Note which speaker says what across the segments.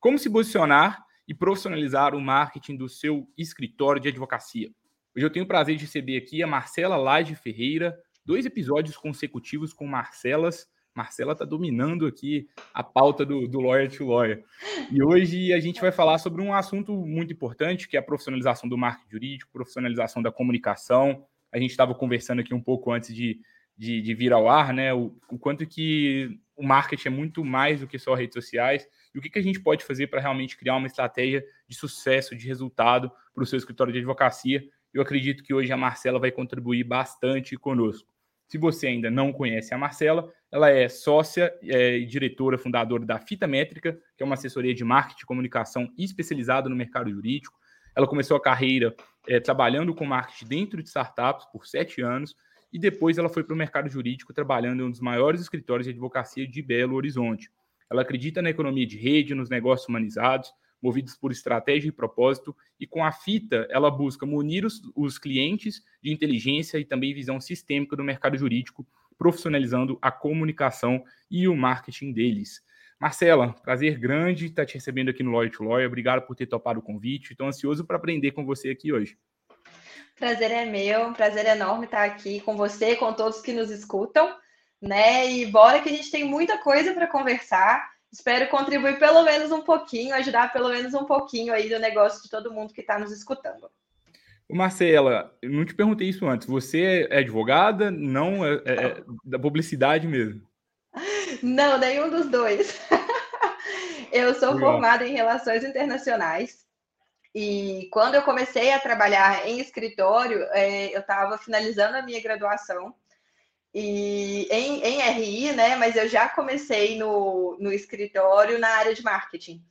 Speaker 1: Como se posicionar e profissionalizar o marketing do seu escritório de advocacia. Hoje eu tenho o prazer de receber aqui a Marcela Laje Ferreira, dois episódios consecutivos com Marcelas. Marcela está dominando aqui a pauta do, do Lawyer to Lawyer. E hoje a gente vai falar sobre um assunto muito importante, que é a profissionalização do marketing jurídico, profissionalização da comunicação, a gente estava conversando aqui um pouco antes de, de, de vir ao ar, né? O, o, quanto que o marketing é muito mais do que só redes sociais e o que, que a gente pode fazer para realmente criar uma estratégia de sucesso, de resultado para o seu escritório de advocacia. Eu acredito que hoje a Marcela vai contribuir bastante conosco. Se você ainda não conhece a Marcela, ela é sócia é, e diretora fundadora da Fita Métrica, que é uma assessoria de marketing e comunicação especializada no mercado jurídico. Ela começou a carreira é, trabalhando com marketing dentro de startups por sete anos e depois ela foi para o mercado jurídico trabalhando em um dos maiores escritórios de advocacia de Belo Horizonte. Ela acredita na economia de rede, nos negócios humanizados, movidos por estratégia e propósito, e com a fita ela busca munir os, os clientes de inteligência e também visão sistêmica do mercado jurídico, profissionalizando a comunicação e o marketing deles. Marcela, prazer grande estar te recebendo aqui no Lawyer to Lawyer. Obrigado por ter topado o convite. Estou ansioso para aprender com você aqui hoje.
Speaker 2: Prazer é meu, um prazer enorme estar aqui com você, com todos que nos escutam, né? E bora que a gente tem muita coisa para conversar. Espero contribuir pelo menos um pouquinho, ajudar pelo menos um pouquinho aí do negócio de todo mundo que está nos escutando.
Speaker 1: Marcela, eu não te perguntei isso antes. Você é advogada? Não, é, é, é da publicidade mesmo?
Speaker 2: Não, nenhum dos dois. eu sou Legal. formada em relações internacionais. E quando eu comecei a trabalhar em escritório, é, eu estava finalizando a minha graduação e em, em, RI, né? Mas eu já comecei no, no escritório na área de marketing.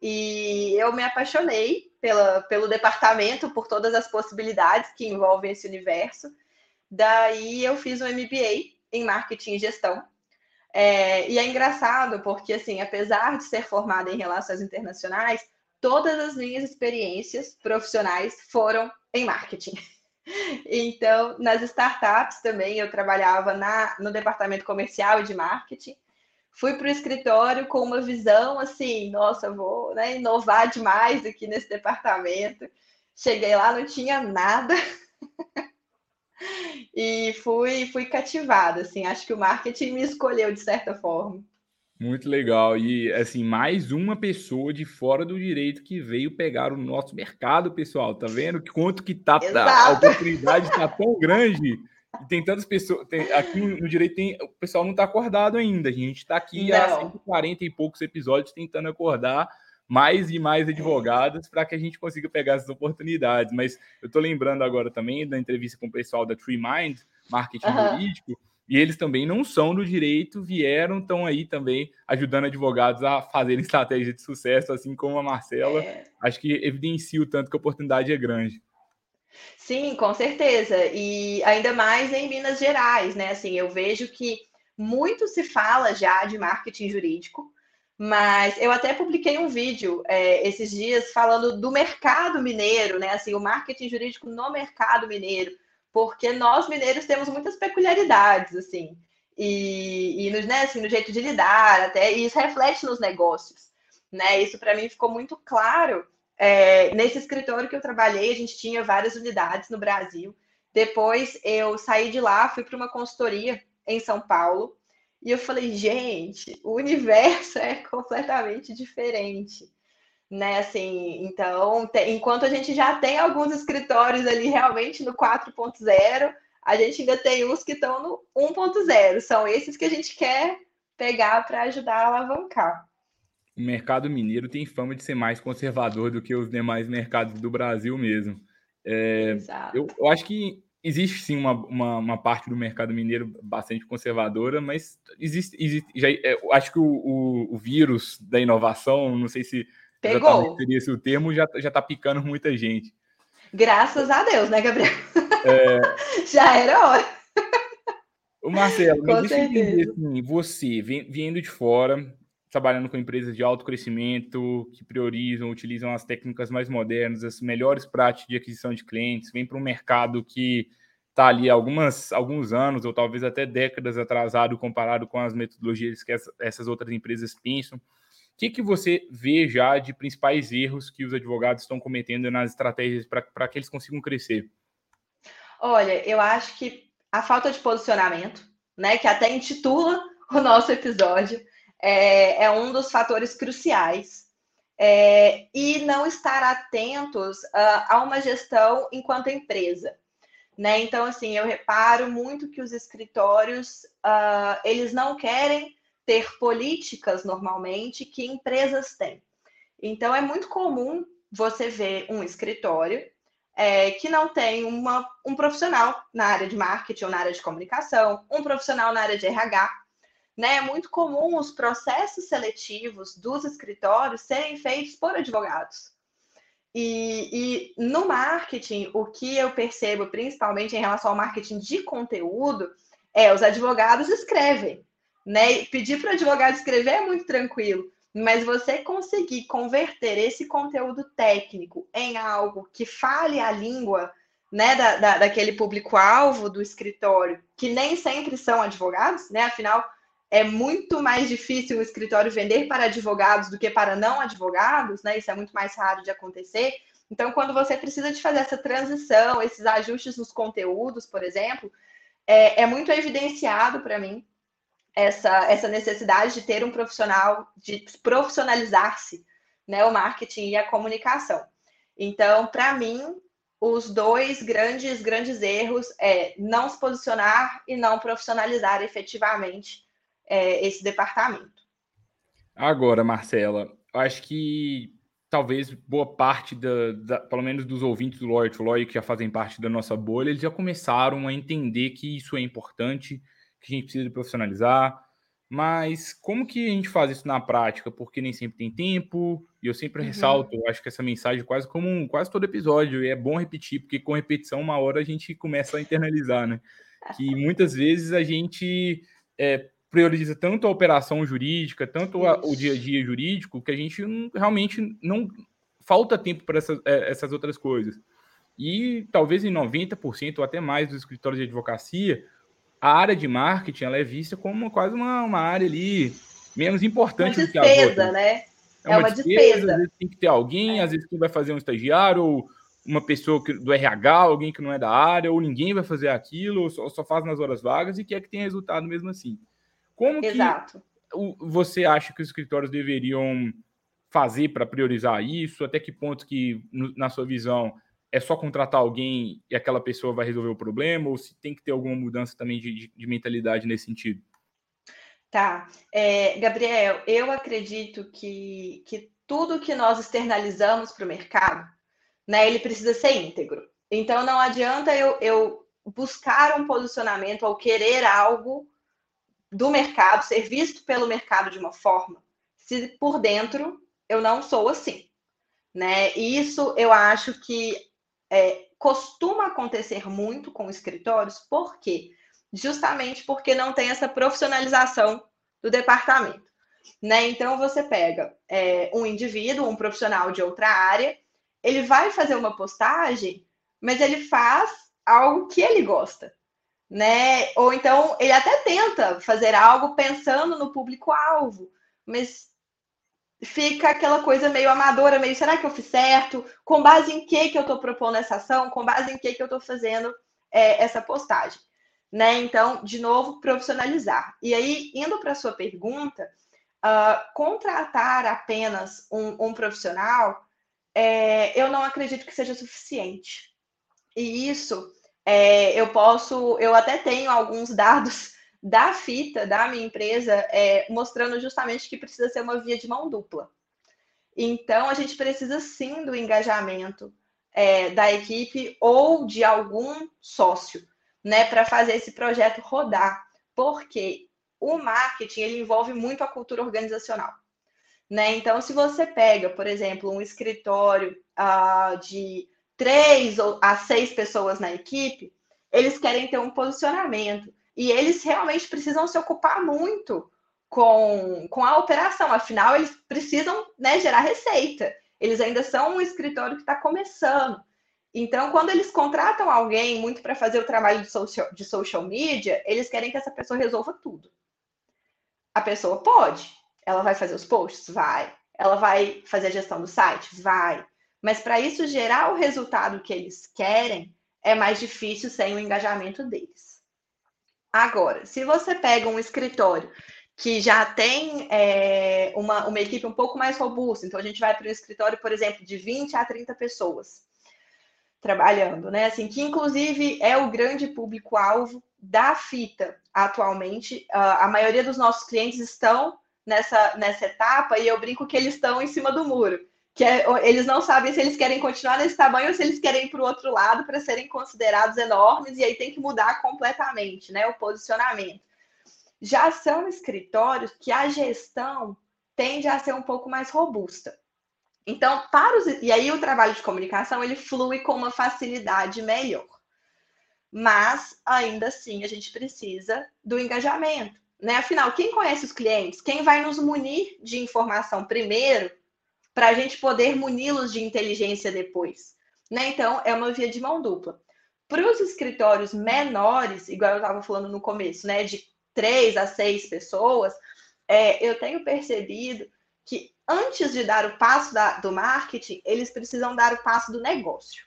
Speaker 2: E eu me apaixonei pela, pelo departamento, por todas as possibilidades que envolvem esse universo. Daí eu fiz um MBA em marketing e gestão é, e é engraçado porque, assim, apesar de ser formada em relações internacionais, todas as minhas experiências profissionais foram em marketing. Então, nas startups também, eu trabalhava na, no departamento comercial e de marketing. Fui para o escritório com uma visão assim, nossa, vou né, inovar demais aqui nesse departamento. Cheguei lá, não tinha nada. e fui, fui cativada, assim, acho que o marketing me escolheu de certa forma.
Speaker 1: Muito legal. E, assim, mais uma pessoa de fora do direito que veio pegar o nosso mercado, pessoal. Tá vendo que quanto que tá, tá a oportunidade tá tão grande e tem tantas pessoas. Tem, aqui no direito tem, o pessoal não tá acordado ainda. A gente tá aqui não. há 140 e poucos episódios tentando acordar mais e mais advogados para que a gente consiga pegar essas oportunidades. Mas eu estou lembrando agora também da entrevista com o pessoal da Tree Mind, marketing uhum. jurídico, e eles também não são do direito, vieram, estão aí também ajudando advogados a fazerem estratégia de sucesso, assim como a Marcela. É. Acho que evidencia o tanto que a oportunidade é grande.
Speaker 2: Sim, com certeza. E ainda mais em Minas Gerais, né? Assim, eu vejo que muito se fala já de marketing jurídico, mas eu até publiquei um vídeo é, esses dias falando do mercado mineiro, né? Assim, o marketing jurídico no mercado mineiro, porque nós mineiros temos muitas peculiaridades, assim, e, e no, né, assim, no jeito de lidar, até e isso reflete nos negócios, né? Isso para mim ficou muito claro. É, nesse escritório que eu trabalhei, a gente tinha várias unidades no Brasil. Depois eu saí de lá, fui para uma consultoria em São Paulo e eu falei, gente, o universo é completamente diferente. Né, assim, então, tem, enquanto a gente já tem alguns escritórios ali realmente no 4.0, a gente ainda tem uns que estão no 1.0. São esses que a gente quer pegar para ajudar a alavancar.
Speaker 1: O mercado mineiro tem fama de ser mais conservador do que os demais mercados do Brasil mesmo. É, eu, eu, acho que existe sim uma, uma, uma, parte do mercado mineiro bastante conservadora, mas existe, existe já, é, acho que o, o, o, vírus da inovação, não sei se
Speaker 2: Pegou.
Speaker 1: Seria esse o termo, já, já tá picando muita gente.
Speaker 2: Graças a Deus, né, Gabriel? É... já era hora.
Speaker 1: O Marcelo, mas deixa eu entender assim, você, vindo de fora, trabalhando com empresas de alto crescimento, que priorizam, utilizam as técnicas mais modernas, as melhores práticas de aquisição de clientes, vem para um mercado que está ali algumas, alguns anos, ou talvez até décadas atrasado comparado com as metodologias que essa, essas outras empresas pensam. O que, que você vê já de principais erros que os advogados estão cometendo nas estratégias para que eles consigam crescer?
Speaker 2: Olha, eu acho que a falta de posicionamento, né, que até intitula o nosso episódio, é, é um dos fatores cruciais. É, e não estar atentos uh, a uma gestão enquanto empresa. Né? Então, assim, eu reparo muito que os escritórios, uh, eles não querem ter políticas, normalmente, que empresas têm. Então, é muito comum você ver um escritório é, que não tem uma, um profissional na área de marketing ou na área de comunicação, um profissional na área de RH, né? É muito comum os processos seletivos dos escritórios serem feitos por advogados. E, e, no marketing, o que eu percebo, principalmente em relação ao marketing de conteúdo, é os advogados escrevem. Né? Pedir para o advogado escrever é muito tranquilo, mas você conseguir converter esse conteúdo técnico em algo que fale a língua né, da, da daquele público-alvo do escritório, que nem sempre são advogados, né? Afinal, é muito mais difícil o escritório vender para advogados do que para não advogados, né? Isso é muito mais raro de acontecer. Então, quando você precisa de fazer essa transição, esses ajustes nos conteúdos, por exemplo, é, é muito evidenciado para mim essa, essa necessidade de ter um profissional, de profissionalizar-se, né? O marketing e a comunicação. Então, para mim, os dois grandes, grandes erros é não se posicionar e não profissionalizar efetivamente é, esse departamento.
Speaker 1: Agora, Marcela, acho que talvez boa parte da, da, pelo menos dos ouvintes do Lawyer to Lawyer que já fazem parte da nossa bolha, eles já começaram a entender que isso é importante, que a gente precisa profissionalizar. Mas como que a gente faz isso na prática? Porque nem sempre tem tempo, e eu sempre uhum. ressalto, acho que essa mensagem quase como quase todo episódio, e é bom repetir, porque com repetição, uma hora a gente começa a internalizar, né? Que muitas vezes a gente é, prioriza tanto a operação jurídica, tanto a, o dia a dia jurídico, que a gente não, realmente não falta tempo para essas, é, essas outras coisas. E talvez em 90% ou até mais dos escritórios de advocacia, a área de marketing ela é vista como quase uma, uma área ali menos importante
Speaker 2: uma despesa, do que a outra. né?
Speaker 1: É, é uma, uma despesa, despesa. Às vezes tem que ter alguém, é. às vezes quem vai fazer um estagiário ou uma pessoa que, do RH, alguém que não é da área, ou ninguém vai fazer aquilo, ou só, só faz nas horas vagas e quer que tenha resultado mesmo assim. Como Exato. que você acha que os escritórios deveriam fazer para priorizar isso? Até que ponto que, na sua visão, é só contratar alguém e aquela pessoa vai resolver o problema? Ou se tem que ter alguma mudança também de, de, de mentalidade nesse sentido?
Speaker 2: Tá. É, Gabriel, eu acredito que, que tudo que nós externalizamos para o mercado, né, ele precisa ser íntegro. Então, não adianta eu, eu buscar um posicionamento ou querer algo do mercado, ser visto pelo mercado de uma forma, se por dentro eu não sou assim, né? E isso eu acho que é, costuma acontecer muito com escritórios, por quê? Justamente porque não tem essa profissionalização do departamento. Né? Então você pega é, um indivíduo, um profissional de outra área, ele vai fazer uma postagem, mas ele faz algo que ele gosta né? Ou então ele até tenta fazer algo pensando no público-alvo, mas fica aquela coisa meio amadora, meio será que eu fiz certo? Com base em que que eu estou propondo essa ação? Com base em que que eu estou fazendo é, essa postagem? Né? Então, de novo, profissionalizar. E aí, indo para a sua pergunta, uh, contratar apenas um, um profissional, é, eu não acredito que seja suficiente. E isso é, eu posso, eu até tenho alguns dados da fita da minha empresa é, mostrando justamente que precisa ser uma via de mão dupla. Então, a gente precisa sim do engajamento é, da equipe ou de algum sócio, né, para fazer esse projeto rodar, porque o marketing ele envolve muito a cultura organizacional. Né? Então, se você pega, por exemplo, um escritório uh, de três a seis pessoas na equipe, eles querem ter um posicionamento e eles realmente precisam se ocupar muito com, com a operação, afinal, eles precisam né, gerar receita. Eles ainda são um escritório que está começando. Então, quando eles contratam alguém muito para fazer o trabalho de social, de social media, eles querem que essa pessoa resolva tudo. A pessoa pode. Ela vai fazer os posts? Vai. Ela vai fazer a gestão dos sites? Vai. Mas para isso gerar o resultado que eles querem, é mais difícil sem o engajamento deles. Agora, se você pega um escritório que já tem é, uma, uma equipe um pouco mais robusta, então a gente vai para um escritório, por exemplo, de 20 a 30 pessoas trabalhando, né? Assim, que inclusive é o grande público-alvo da fita atualmente. Uh, a maioria dos nossos clientes estão nessa, nessa etapa e eu brinco que eles estão em cima do muro. Que é, eles não sabem se eles querem continuar nesse tamanho ou se eles querem ir para o outro lado para serem considerados enormes, e aí tem que mudar completamente né, o posicionamento. Já são escritórios que a gestão tende a ser um pouco mais robusta. Então, para os, e aí o trabalho de comunicação ele flui com uma facilidade melhor. Mas ainda assim a gente precisa do engajamento, né? Afinal, quem conhece os clientes? Quem vai nos munir de informação primeiro para a gente poder muni-los de inteligência depois, né? Então é uma via de mão dupla. Para os escritórios menores, igual eu estava falando no começo, né, de três a seis pessoas, é, eu tenho percebido que antes de dar o passo da, do marketing, eles precisam dar o passo do negócio.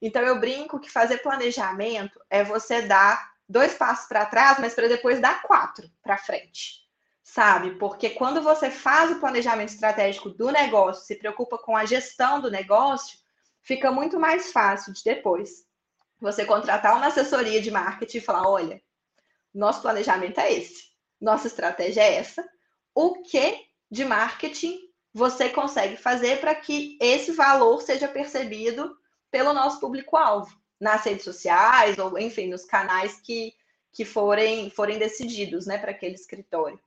Speaker 2: Então, eu brinco que fazer planejamento é você dar dois passos para trás, mas para depois dar quatro para frente, sabe? Porque quando você faz o planejamento estratégico do negócio, se preocupa com a gestão do negócio, fica muito mais fácil de depois você contratar uma assessoria de marketing e falar: olha, nosso planejamento é esse, nossa estratégia é essa, o que de marketing você consegue fazer para que esse valor seja percebido pelo nosso público-alvo, nas redes sociais, ou enfim, nos canais que, que forem, forem decididos né, para aquele escritório.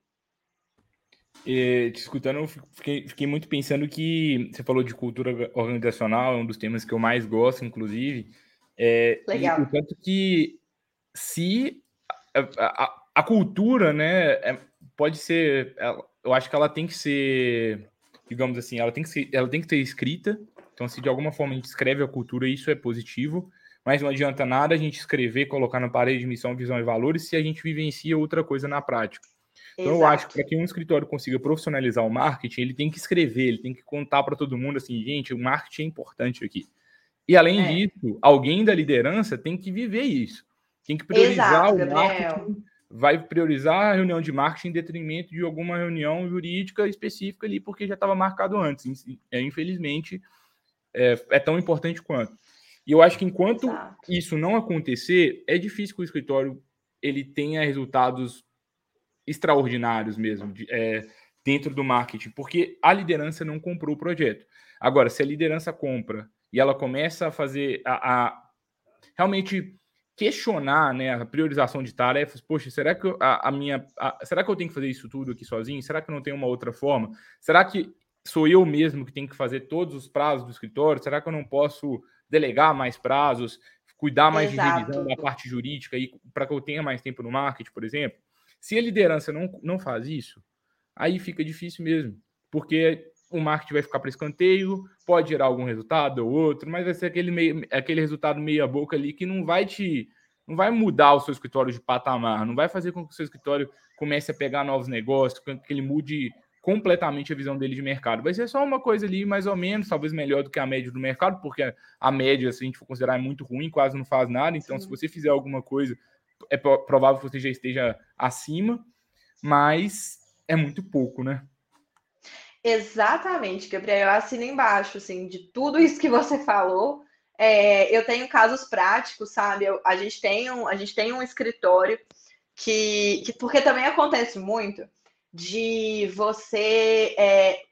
Speaker 1: E, te escutando, eu fiquei, fiquei, muito pensando que você falou de cultura organizacional, é um dos temas que eu mais gosto, inclusive. É,
Speaker 2: Legal.
Speaker 1: E, tanto que se a, a, a cultura, né, é, pode ser, eu acho que ela tem que ser digamos assim, ela tem que ser, ela tem que ser escrita. Então, se de alguma forma a gente escreve a cultura, isso é positivo. Mas não adianta nada a gente escrever, colocar na parede de missão, visão e valores se a gente vivencia outra coisa na prática. Então, Exato. eu acho que para que um escritório consiga profissionalizar o marketing, ele tem que escrever, ele tem que contar para todo mundo assim, gente, o marketing é importante aqui. E além é. disso, alguém da liderança tem que viver isso. Tem que priorizar Exato, o marketing vai priorizar a reunião de marketing em detrimento de alguma reunião jurídica específica ali, porque já estava marcado antes. É, infelizmente, é, é, tão importante quanto. E eu acho que enquanto Exato. isso não acontecer, é difícil que o escritório ele tenha resultados extraordinários mesmo de, é, dentro do marketing, porque a liderança não comprou o projeto. Agora, se a liderança compra e ela começa a fazer a, a realmente questionar né, a priorização de tarefas. Poxa, será que a, a minha. A, será que eu tenho que fazer isso tudo aqui sozinho? Será que não tem uma outra forma? Será que sou eu mesmo que tenho que fazer todos os prazos do escritório? Será que eu não posso delegar mais prazos, cuidar mais Exato. de revisão da parte jurídica para que eu tenha mais tempo no marketing, por exemplo? Se a liderança não, não faz isso, aí fica difícil mesmo, porque o marketing vai ficar para escanteio, pode gerar algum resultado ou outro, mas vai ser aquele, meio, aquele resultado meia boca ali que não vai te não vai mudar o seu escritório de patamar, não vai fazer com que o seu escritório comece a pegar novos negócios, que ele mude completamente a visão dele de mercado. Vai ser só uma coisa ali, mais ou menos, talvez melhor do que a média do mercado, porque a média, se a gente for considerar, é muito ruim, quase não faz nada. Então, Sim. se você fizer alguma coisa, é provável que você já esteja acima, mas é muito pouco, né?
Speaker 2: Exatamente, Gabriel. Eu assino embaixo, assim, de tudo isso que você falou. É, eu tenho casos práticos, sabe? Eu, a, gente tem um, a gente tem um escritório que, que porque também acontece muito de você é,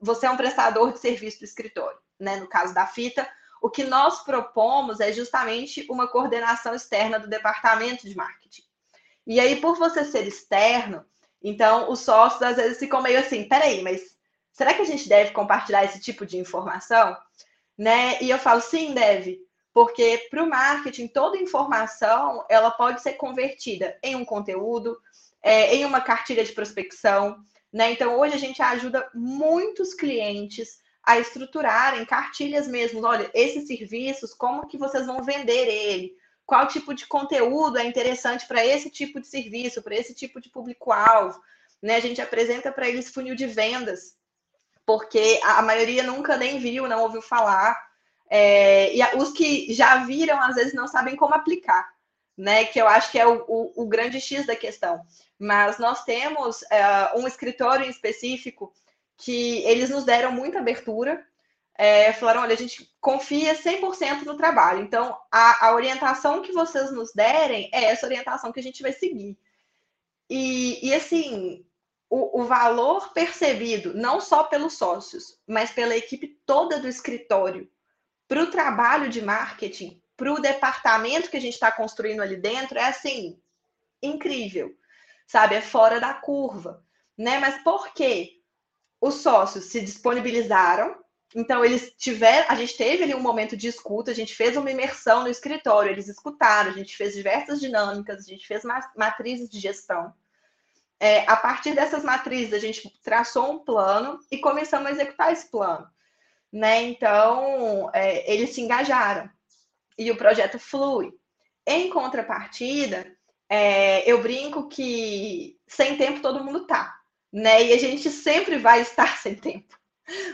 Speaker 2: você é um prestador de serviço do escritório, né? No caso da fita, o que nós propomos é justamente uma coordenação externa do departamento de marketing. E aí, por você ser externo, então os sócios às vezes ficam meio assim, peraí, mas Será que a gente deve compartilhar esse tipo de informação? Né? E eu falo, sim, deve, porque para o marketing, toda informação ela pode ser convertida em um conteúdo, é, em uma cartilha de prospecção. Né? Então, hoje a gente ajuda muitos clientes a estruturarem cartilhas mesmo. Olha, esses serviços, como que vocês vão vender ele? Qual tipo de conteúdo é interessante para esse tipo de serviço, para esse tipo de público-alvo? Né? A gente apresenta para eles funil de vendas, porque a maioria nunca nem viu, não ouviu falar. É, e os que já viram, às vezes, não sabem como aplicar, né? Que eu acho que é o, o, o grande X da questão. Mas nós temos é, um escritório em específico que eles nos deram muita abertura. É, falaram: olha, a gente confia 100% no trabalho. Então, a, a, orientação que vocês nos derem é essa orientação que a gente vai seguir. E, e assim, o, o valor percebido, não só pelos sócios, mas pela equipe toda do escritório, para o trabalho de marketing, para o departamento que a gente está construindo ali dentro, é assim, incrível, sabe? É fora da curva, né? Mas por quê? Os sócios se disponibilizaram, então eles tiveram, a gente teve ali um momento de escuta, a gente fez uma imersão no escritório, eles escutaram, a gente fez diversas dinâmicas, a gente fez matrizes de gestão. É, a partir dessas matrizes, a gente traçou um plano e começamos a executar esse plano. Né? Então, é, eles se engajaram e o projeto flui. Em contrapartida, é, eu brinco que sem tempo todo mundo tá né? E a gente sempre vai estar sem tempo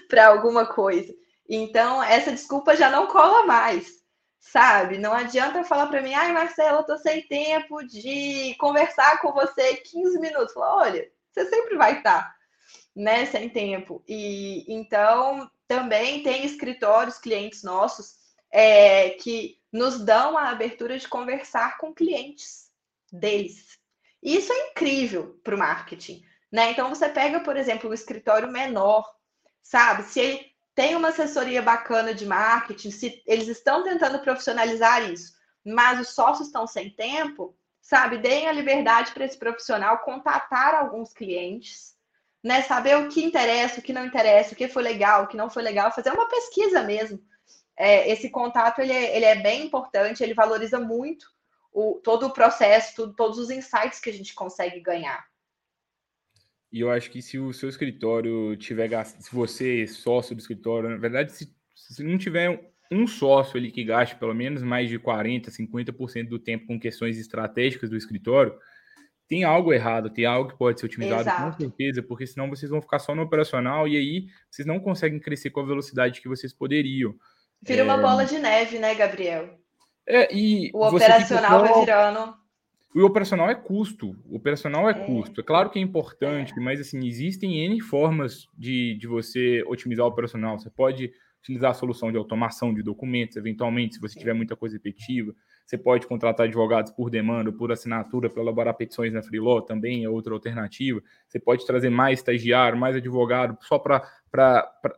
Speaker 2: para alguma coisa. Então, essa desculpa já não cola mais, sabe? Não adianta falar para mim, ai, Marcela, eu tô sem tempo de conversar com você 15 minutos. Olha, você sempre vai estar, né, sem tempo. E então, também tem escritórios, clientes nossos, é, que nos dão a abertura de conversar com clientes deles. Isso é incrível para o marketing, né? Então você pega, por exemplo, um escritório menor, sabe? Se ele tem uma assessoria bacana de marketing, se eles estão tentando profissionalizar isso, mas os sócios estão sem tempo, sabe? Deem a liberdade para esse profissional contatar alguns clientes, né? Saber o que interessa, o que não interessa, o que foi legal, o que não foi legal, fazer uma pesquisa mesmo. É, esse contato ele é, ele é, bem importante, ele valoriza muito o, todo o processo, tudo, todos os insights que a gente consegue ganhar.
Speaker 1: E eu acho que se o seu escritório tiver gasto, se você é sócio do escritório, na verdade, se, se não tiver um sócio ali que gaste pelo menos mais de 40%, 50% do tempo com questões estratégicas do escritório, tem algo errado, tem algo que pode ser otimizado Exato. com certeza, porque senão vocês vão ficar só no operacional e aí vocês não conseguem crescer com a velocidade que vocês poderiam.
Speaker 2: Vira é... uma bola de neve, né, Gabriel?
Speaker 1: É, e
Speaker 2: o operacional vai virando
Speaker 1: o operacional é custo. O operacional é, é, custo. É claro que é importante, é. mas assim, existem N formas de, de você otimizar o operacional. Você pode utilizar a solução de automação de documentos, eventualmente, se você tiver muita coisa repetitiva. Você pode contratar advogados por demanda, por assinatura, para elaborar petições na Freeló, também é outra alternativa. Você pode trazer mais estagiário, mais advogado, só para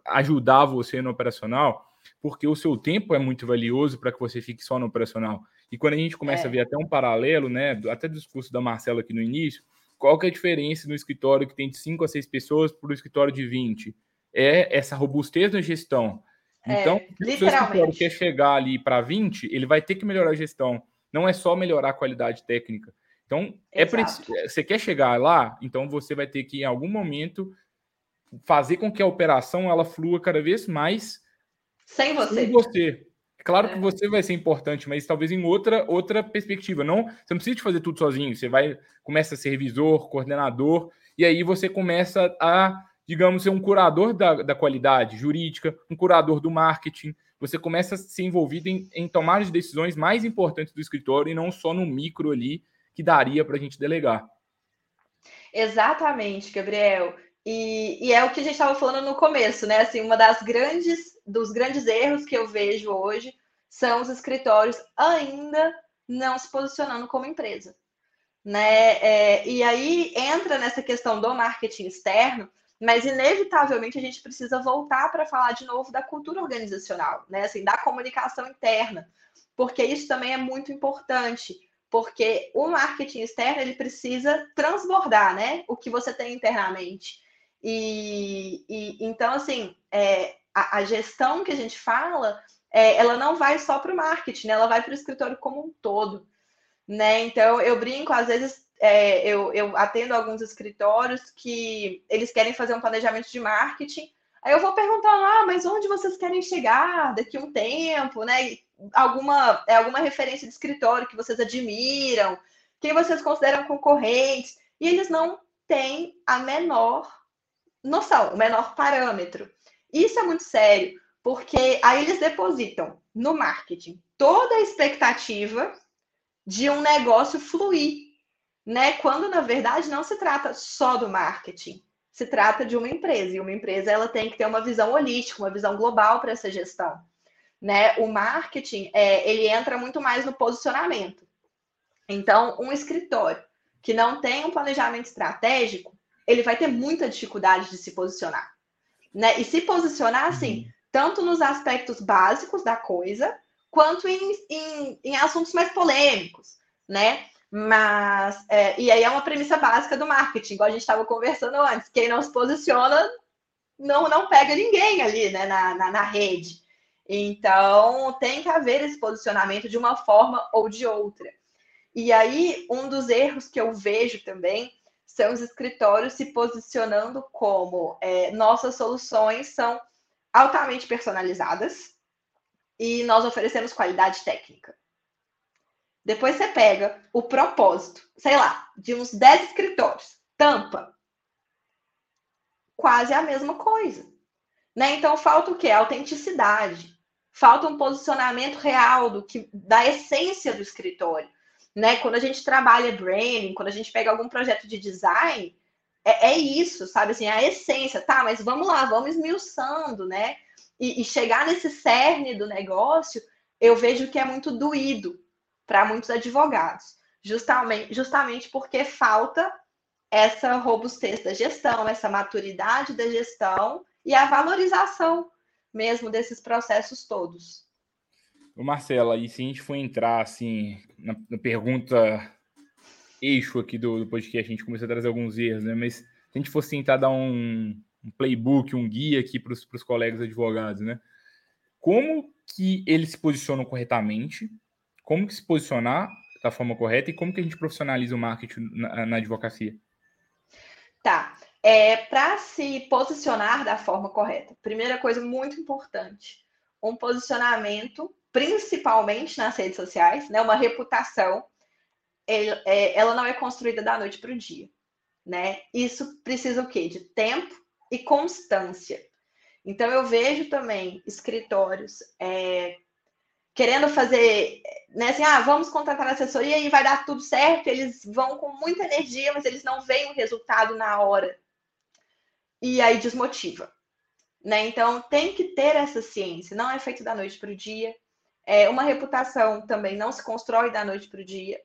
Speaker 1: ajudar você no operacional, porque o seu tempo é muito valioso para que você fique só no operacional. E quando a gente começa é. a ver até um paralelo, né, até do discurso da Marcela aqui no início, qual que é a diferença no escritório que tem de 5 a 6 pessoas para o escritório de 20? É essa robustez na gestão. É, então, se o seu escritório quer chegar ali para 20, ele vai ter que melhorar a gestão. Não é só melhorar a qualidade técnica. Então, é preciso, é, você quer chegar lá, então você vai ter que, em algum momento, fazer com que a operação ela flua cada vez mais
Speaker 2: sem você.
Speaker 1: Sem você. Claro é. que você vai ser importante, mas talvez em outra outra perspectiva. Não, você não precisa de fazer tudo sozinho. Você vai começa a ser revisor, coordenador, e aí você começa a, digamos, ser um curador da, da qualidade jurídica, um curador do marketing. Você começa a ser envolvido em, em tomar as decisões mais importantes do escritório e não só no micro ali que daria para a gente delegar.
Speaker 2: Exatamente, Gabriel. E, e, é o que a gente estava falando no começo, né? Assim, uma das grandes dos grandes erros que eu vejo hoje são os escritórios ainda não se posicionando como empresa, né? É, e aí entra nessa questão do marketing externo, mas inevitavelmente a gente precisa voltar para falar de novo da cultura organizacional, né? Assim, da comunicação interna, porque isso também é muito importante porque o marketing externo ele precisa transbordar, né? O que você tem internamente. E, e então, assim, é, a, a, gestão que a gente fala, é, ela não vai só para o marketing, né? ela vai para o escritório como um todo. Né? Então, eu brinco, às vezes, é, eu, eu atendo alguns escritórios que eles querem fazer um planejamento de marketing. Aí eu vou perguntar lá, ah, mas onde vocês querem chegar daqui a um tempo, né? Alguma, é alguma referência de escritório que vocês admiram, quem vocês consideram concorrentes, e eles não têm a menor noção, o menor parâmetro. Isso é muito sério, porque aí eles depositam no marketing toda a expectativa de um negócio fluir né? Quando na verdade não se trata só do marketing, se trata de uma empresa e uma empresa ela tem que ter uma visão holística, uma visão global para essa gestão, né? O marketing é, ele entra muito mais no posicionamento. Então, um escritório que não tem um planejamento estratégico, ele vai ter muita dificuldade de se posicionar, né? E se posicionar assim, uhum. tanto nos aspectos básicos da coisa, quanto em, em, em assuntos mais polêmicos, né? Mas, é, e aí é uma premissa básica do marketing, igual a gente estava conversando antes. Quem não se posiciona não, não pega ninguém ali né, na, na, na rede. Então, tem que haver esse posicionamento de uma forma ou de outra. E aí, um dos erros que eu vejo também são os escritórios se posicionando como é, nossas soluções são altamente personalizadas e nós oferecemos qualidade técnica. Depois você pega o propósito, sei lá, de uns 10 escritórios, tampa. Quase a mesma coisa. Né? Então falta o quê? Autenticidade. Falta um posicionamento real do que da essência do escritório. Né? Quando a gente trabalha branding, quando a gente pega algum projeto de design, é, é isso, sabe? Assim, a essência, tá? Mas vamos lá, vamos esmiuçando, né? E, e chegar nesse cerne do negócio, eu vejo que é muito doído, para muitos advogados, justamente, justamente porque falta essa robustez da gestão, essa maturidade da gestão e a valorização mesmo desses processos todos.
Speaker 1: Marcela, e se a gente for entrar assim na, na pergunta eixo aqui do, do, podcast, a gente começou a trazer alguns erros, né? Mas se a gente fosse tentar dar um, um playbook, um guia aqui para os colegas advogados, né? Como que eles se posicionam corretamente como que se posicionar da forma correta e como que a gente profissionaliza o marketing na, na advocacia?
Speaker 2: Tá. É, Para se posicionar da forma correta, primeira coisa muito importante, um posicionamento, principalmente nas redes sociais, né, uma reputação, é, ela não é construída da noite para o dia. Né? Isso precisa o quê? De tempo e constância. Então, eu vejo também escritórios é, querendo fazer, né, assim, ah, vamos contratar assessoria e vai dar tudo certo, eles vão com muita energia, mas eles não veem o resultado na hora. E aí desmotiva. Né? Então tem que ter essa ciência, não é feito da noite para o dia. É, uma reputação também não se constrói da noite para o dia.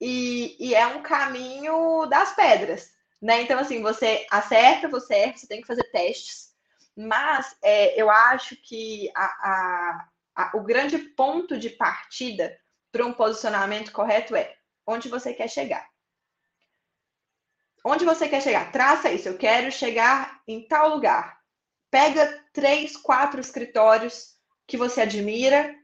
Speaker 2: E, e, é um caminho das pedras. Né? Então, assim, você acerta, você erra, você tem que fazer testes. Mas é, eu acho que a, a, a, o grande ponto de partida para um posicionamento correto é onde você quer chegar. Onde você quer chegar? Traça isso. Eu quero chegar em tal lugar. Pega três, quatro escritórios que você admira,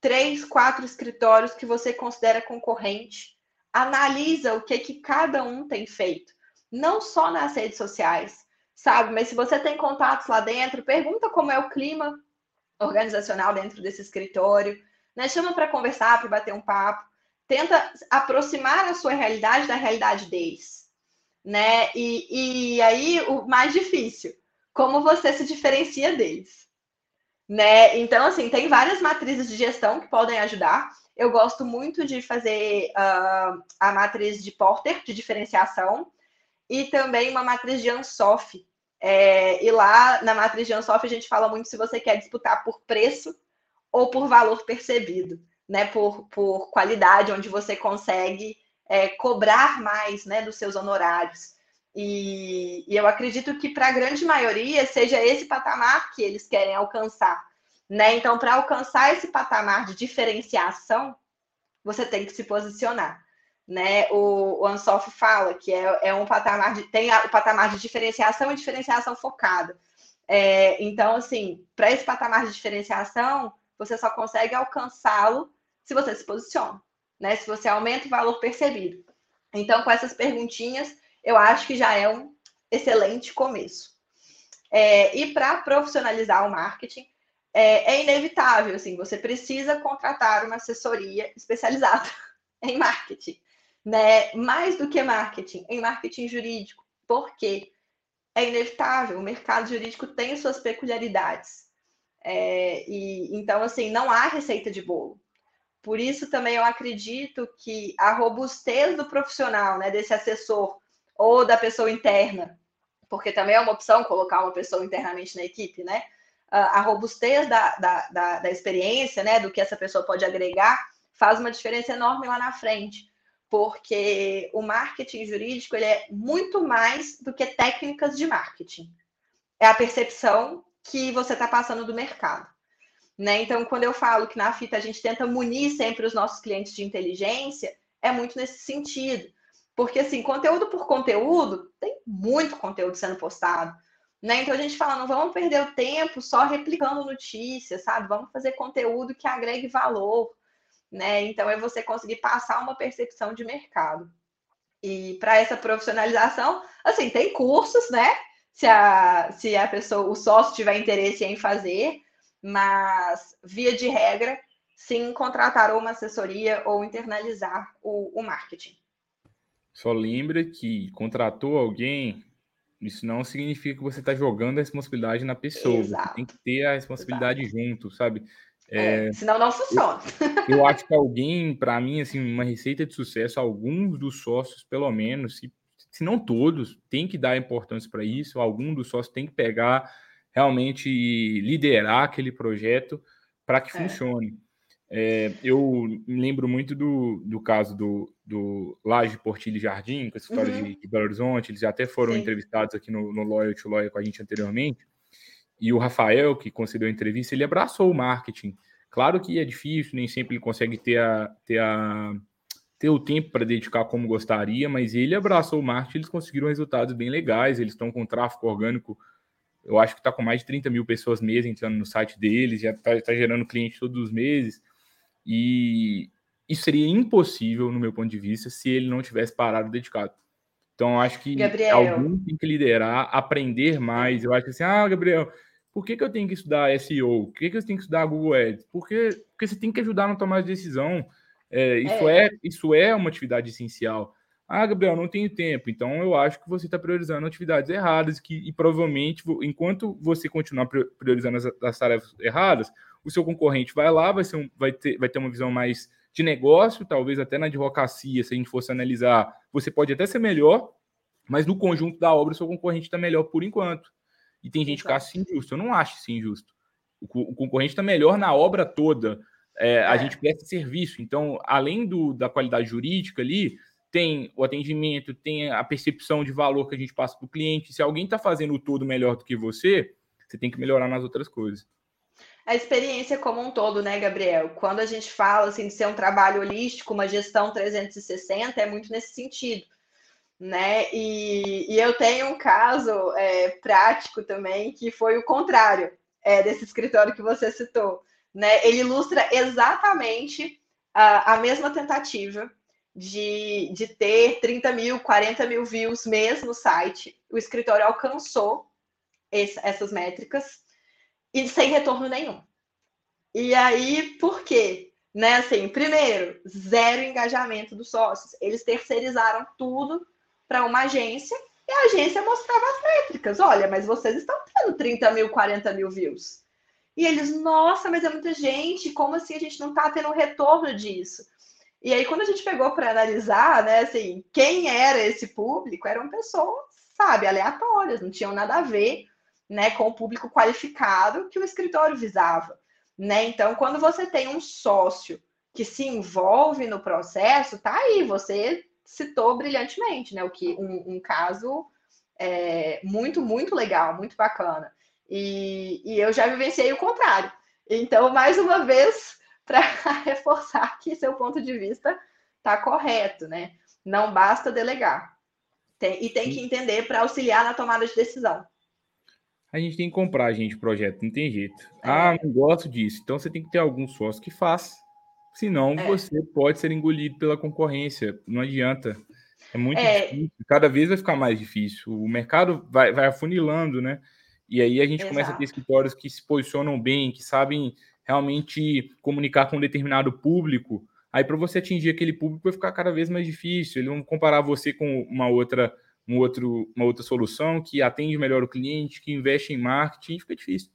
Speaker 2: três, quatro escritórios que você considera concorrente. Analisa o que, que cada um tem feito. Não só nas redes sociais, sabe? Mas se você tem contatos lá dentro, pergunta como é o clima organizacional dentro desse escritório, né? Chama para conversar, para bater um papo, tenta aproximar a sua realidade da realidade deles, né? E, e aí o mais difícil, como você se diferencia deles, né? Então assim tem várias matrizes de gestão que podem ajudar. Eu gosto muito de fazer uh, a matriz de Porter de diferenciação e também uma matriz de Ansoff, é, e lá na matriz de Ansoff a gente fala muito se você quer disputar por preço ou por valor percebido, né? Por, por qualidade, onde você consegue é, cobrar mais né, dos seus honorários. E, e eu acredito que para a grande maioria seja esse patamar que eles querem alcançar. Né? Então, para alcançar esse patamar de diferenciação, você tem que se posicionar. né? O, o fala que é, é um patamar de tem o patamar de diferenciação e diferenciação focada. É, então, assim, para esse patamar de diferenciação, você só consegue alcançá-lo se você se posiciona, né? Se você aumenta o valor percebido. Então, com essas perguntinhas, eu acho que já é um excelente começo. É, e para profissionalizar o marketing, é, é, inevitável, assim, você precisa contratar uma assessoria especializada em marketing, né? Mais do que marketing, em marketing jurídico. Por quê? É inevitável, o mercado jurídico tem suas peculiaridades. É, e então, assim, não há receita de bolo. Por isso também eu acredito que a robustez do profissional, né, desse assessor ou da pessoa interna, porque também é uma opção colocar uma pessoa internamente na equipe, né? A robustez da, da, da, da experiência, né, do que essa pessoa pode agregar, faz uma diferença enorme lá na frente, porque o marketing jurídico ele é muito mais do que técnicas de marketing. É a percepção que você está passando do mercado. Né? Então, quando eu falo que na fita a gente tenta munir sempre os nossos clientes de inteligência, é muito nesse sentido. Porque, assim, conteúdo por conteúdo, tem muito conteúdo sendo postado. Né? Então, a gente fala, não vamos perder o tempo só replicando notícias, sabe? Vamos fazer conteúdo que agregue valor. Né? Então, é você conseguir passar uma percepção de mercado. E para essa profissionalização, assim, tem cursos, né? Se a, se a pessoa, o sócio tiver interesse em fazer, mas, via de regra, sim, contratar uma assessoria ou internalizar o, o marketing.
Speaker 1: Só lembra que contratou alguém, isso não significa que você está jogando a responsabilidade na pessoa. Tem que ter a responsabilidade Exato. junto, sabe?
Speaker 2: É, é, senão não funciona.
Speaker 1: Eu, eu acho que alguém, para mim, assim, uma receita de sucesso, alguns dos sócios, pelo menos, se, se não todos, tem que dar importância para isso. Algum dos sócios tem que pegar realmente liderar aquele projeto para que é. funcione. É, eu me lembro muito do, do caso do, do Laje Portilho Jardim, com essa história uhum. de, de, Belo Horizonte, eles até foram Sim. entrevistados aqui no, no Lawyer to Lawyer com a gente anteriormente, e o Rafael, que concedeu a entrevista, ele abraçou o marketing. Claro que é difícil, nem sempre ele consegue ter, a, ter, a, ter o tempo para dedicar como gostaria, mas ele abraçou o marketing, eles conseguiram resultados bem legais, eles estão com tráfego orgânico eu acho que está com mais de 30 mil pessoas mês entrando no site deles, já está tá gerando cliente todos os meses. E isso seria impossível, no meu ponto de vista, se ele não tivesse parado dedicado. Então, eu acho que Gabriel. alguém tem que liderar, aprender mais. Eu acho que assim, ah, Gabriel, por que, que eu tenho que estudar SEO? Por que, que eu tenho que estudar Google Ads? Porque, porque você tem que ajudar na tomada de decisão. É, isso, é. é. isso é uma atividade essencial. Ah, Gabriel, não tenho tempo. Então, eu acho que você está priorizando atividades erradas que, e provavelmente, enquanto você continuar priorizando as, as, tarefas erradas, o seu concorrente vai lá, vai, ser um, vai, ter, vai ter uma visão mais de negócio, talvez até na advocacia, se a gente fosse analisar, você pode até ser melhor, mas no conjunto da obra, o seu concorrente está melhor por enquanto. E tem gente que acha isso injusto. Eu não acho isso injusto. O, o concorrente está melhor na obra toda. É, a é. gente presta serviço. Então, além do, da qualidade jurídica ali, tem o atendimento, tem a percepção de valor que a gente passa para o cliente. Se alguém está fazendo o todo melhor do que você, você tem que melhorar nas outras coisas.
Speaker 2: A experiência como um todo, né, Gabriel? Quando a gente fala assim, de ser um trabalho holístico, uma gestão 360, é muito nesse sentido. Né? E, e eu tenho um caso é, prático também que foi o contrário é, desse escritório que você citou. Né? Ele ilustra exatamente a, a mesma tentativa de, de ter 30 mil, 40 mil views mês no site. O escritório alcançou esse, essas métricas e sem retorno nenhum. E aí, por quê? Né, assim, primeiro, zero engajamento dos sócios. Eles terceirizaram tudo para uma agência e a agência mostrava as métricas. Olha, mas vocês estão tendo 30 mil, 40 mil views. E eles, nossa, mas é muita gente, como assim a gente não está tendo retorno disso? E aí, quando a gente pegou para analisar, né, assim, quem era esse público, eram pessoas, sabe, aleatórias, não tinham nada a ver, né, com o público qualificado que o escritório visava, né? Então, quando você tem um sócio que se envolve no processo, tá aí, você citou brilhantemente, né, o que um, um caso é, muito, muito legal, muito bacana. E, e eu já vivenciei o contrário. Então, mais uma vez, para reforçar que seu ponto de vista está correto, né? Não basta delegar. Tem, e tem que entender para auxiliar na tomada de decisão.
Speaker 1: A gente tem que comprar, gente, projeto, não tem jeito. É. Ah, não gosto disso. Então você tem que ter algum sócio que faça. Senão é. você pode ser engolido pela concorrência. Não adianta. É muito é. difícil. Cada vez vai ficar mais difícil. O mercado vai, vai afunilando, né? E aí a gente Exato. começa a ter escritórios que se posicionam bem, que sabem realmente comunicar com um determinado público. Aí para você atingir aquele público vai ficar cada vez mais difícil. Eles vão comparar você com uma outra, um outro, uma outra solução que atende melhor o cliente, que investe em marketing, fica difícil.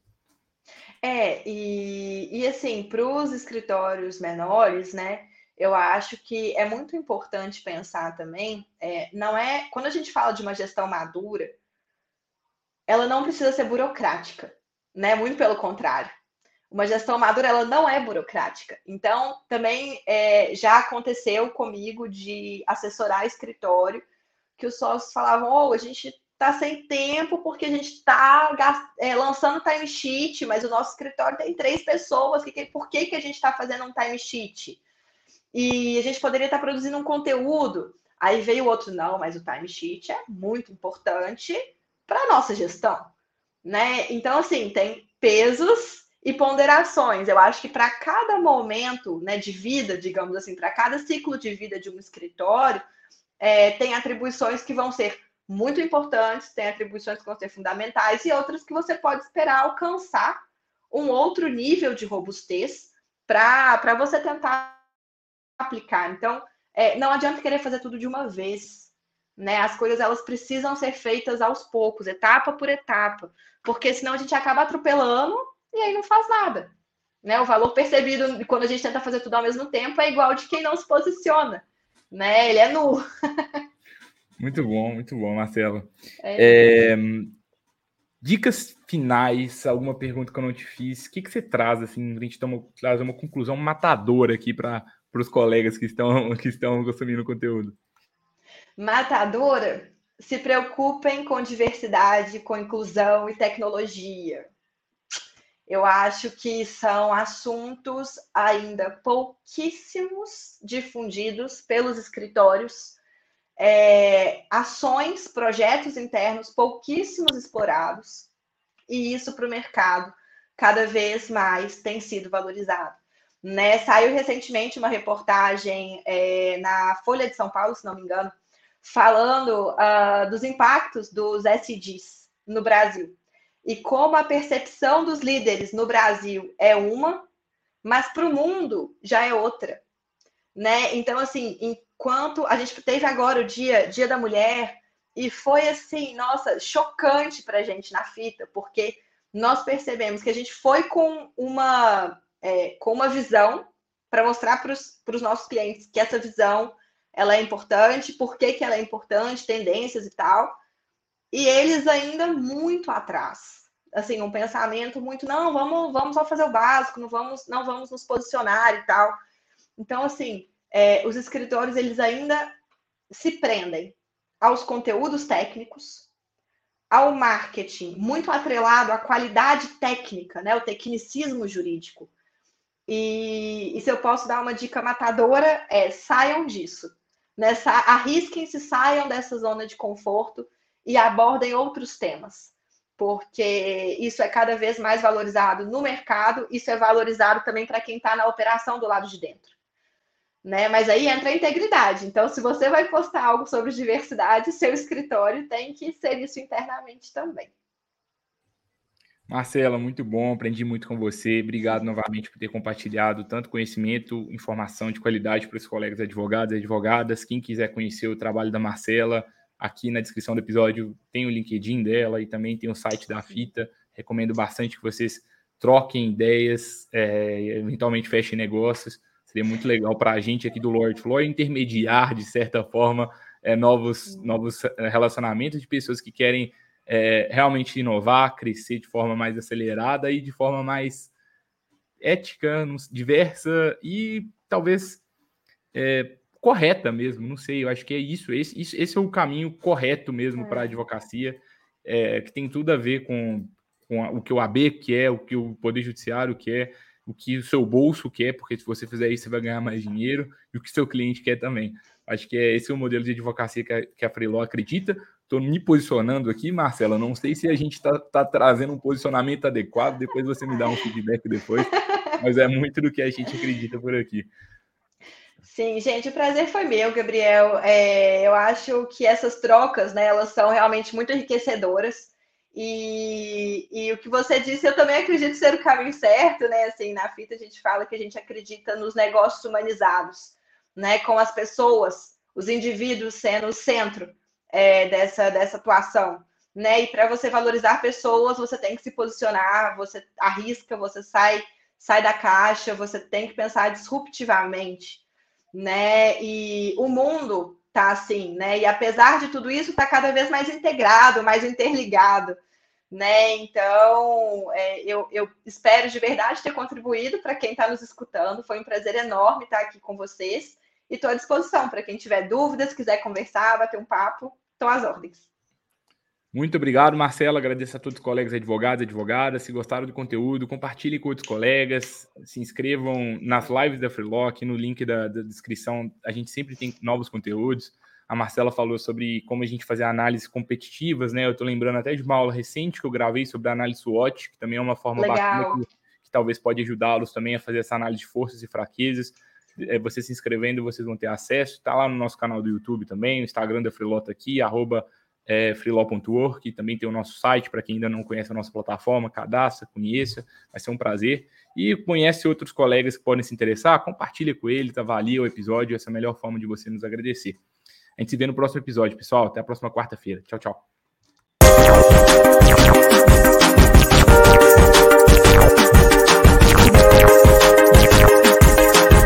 Speaker 2: É, e, e assim, para os escritórios menores, né? Eu acho que é muito importante pensar também, é, não é quando a gente fala de uma gestão madura, ela não precisa ser burocrática, né? Muito pelo contrário. Uma gestão madura, ela não é burocrática. Então, também é, já aconteceu comigo de assessorar escritório, que os sócios falavam, oh, a gente está sem tempo porque a gente está é, lançando timesheet, mas o nosso escritório tem três pessoas, que, que, por que, que a gente está fazendo um timesheet? E a gente poderia estar tá produzindo um conteúdo. Aí veio o outro, não, mas o timesheet é muito importante para a nossa gestão, né? Então, assim, tem pesos e ponderações. Eu acho que para cada momento né, de vida, digamos assim, para cada ciclo de vida de um escritório, é, tem atribuições que vão ser muito importantes, tem atribuições que vão ser fundamentais e outras que você pode esperar alcançar um outro nível de robustez para você tentar aplicar. Então, é, não adianta querer fazer tudo de uma vez né? As coisas elas precisam ser feitas aos poucos, etapa por etapa, porque senão a gente acaba atropelando e aí não faz nada. Né? O valor percebido quando a gente tenta fazer tudo ao mesmo tempo é igual de quem não se posiciona, né? Ele é nu.
Speaker 1: muito bom, muito bom, Marcelo. É... É... Dicas finais, alguma pergunta que eu não te fiz? O que, que você traz, assim, a gente trazer uma conclusão matadora aqui para os colegas que estão, que estão consumindo o conteúdo?
Speaker 2: matadora, se preocupem com diversidade, com inclusão e tecnologia. Eu acho que são assuntos ainda pouquíssimos difundidos pelos escritórios, é, ações, projetos internos pouquíssimos explorados, e isso para o mercado cada vez mais tem sido valorizado. Né? Saiu recentemente uma reportagem é, na Folha de São Paulo, se não me engano, falando uh, dos impactos dos SDs no Brasil e como a percepção dos líderes no Brasil é uma, mas para o mundo já é outra, né? Então, assim, enquanto a gente teve agora o dia, dia da mulher e foi assim, nossa, chocante para a gente na fita, porque nós percebemos que a gente foi com uma é, com uma visão para mostrar para os nossos clientes que essa visão ela é importante, por que, que ela é importante, tendências e tal. E eles ainda muito atrás. Assim, um pensamento muito, não, vamos, vamos só fazer o básico, não vamos, não vamos nos posicionar e tal. Então, assim, é, os escritores, eles ainda se prendem aos conteúdos técnicos, ao marketing, muito atrelado à qualidade técnica, né, o tecnicismo jurídico. E, e se eu posso dar uma dica matadora, é saiam disso nessa arrisquem-se, saiam dessa zona de conforto e abordem outros temas, porque isso é cada vez mais valorizado no mercado, isso é valorizado também para quem está na operação do lado de dentro. Né? Mas aí entra a integridade. Então, se você vai postar algo sobre diversidade, seu escritório tem que ser isso internamente também.
Speaker 1: Marcela, muito bom, aprendi muito com você. Obrigado novamente por ter compartilhado tanto conhecimento, informação de qualidade para os colegas advogados e advogadas. Quem quiser conhecer o trabalho da Marcela, aqui na descrição do episódio tem o LinkedIn dela e também tem o site da Fita. Recomendo bastante que vocês troquem ideias, é, eventualmente fechem negócios. Seria muito legal para a gente aqui do Lord Floor intermediar, de certa forma, é, novos, novos é, relacionamentos de pessoas que querem é, realmente inovar, crescer de forma mais acelerada e de forma mais ética, diversa e talvez é, correta mesmo. Não sei, eu acho que é isso. Esse, isso, esse é o caminho correto mesmo é. para a advocacia, é, que tem tudo a ver com, com o que o AB quer, o que o Poder Judiciário quer. o que o seu bolso quer, porque se você fizer isso, você vai ganhar mais dinheiro, e o que seu cliente quer também. Acho que é esse é o modelo de advocacia que a, que a Freeló acredita. Estou me posicionando aqui, Marcela. Não sei se a gente está tá trazendo um posicionamento adequado. Depois você me dá um feedback depois. Mas é muito do que a gente acredita por aqui.
Speaker 2: Sim, gente, o prazer foi meu, Gabriel. É, eu acho que essas trocas, né, elas são realmente muito enriquecedoras. E, e, o que você disse, eu também acredito ser o caminho certo, né? Assim, na fita a gente fala que a gente acredita nos negócios humanizados, né? Com as pessoas, os indivíduos sendo o centro é, dessa, dessa atuação, né? E para você valorizar pessoas, você tem que se posicionar, você arrisca, você sai, sai da caixa, você tem que pensar disruptivamente, né? E o mundo tá assim, né? E apesar de tudo isso, está cada vez mais integrado, mais interligado, né? Então, é, eu, eu, espero de verdade ter contribuído para quem está nos escutando. Foi um prazer enorme estar aqui com vocês e estou à disposição para quem tiver dúvidas, quiser conversar, bater um papo, estou às ordens.
Speaker 1: Muito obrigado, Marcelo. Agradeço a todos os colegas advogados e advogadas. Se gostaram do conteúdo, compartilhem com outros colegas. Se inscrevam nas lives da Freelock, no link da, da, descrição. A gente sempre tem novos conteúdos. A Marcela falou sobre como a gente fazer análises competitivas, né? Eu estou lembrando até de uma aula recente que eu gravei sobre a análise SWOT, que também é uma forma Legal. bacana que, que talvez pode ajudá-los também a fazer essa análise de forças e fraquezas. É, você se inscrevendo, vocês vão ter acesso. Está lá no nosso canal do YouTube também, o Instagram da Freelota aqui, arroba é, freelaw.org, também tem o nosso site para quem ainda não conhece a nossa plataforma, cadastra, conheça, vai ser um prazer. E conhece outros colegas que podem se interessar, compartilha com eles, avalia o episódio, essa é a melhor forma de você nos agradecer. A gente se vê no próximo episódio, pessoal. Até a próxima quarta-feira. Tchau, tchau.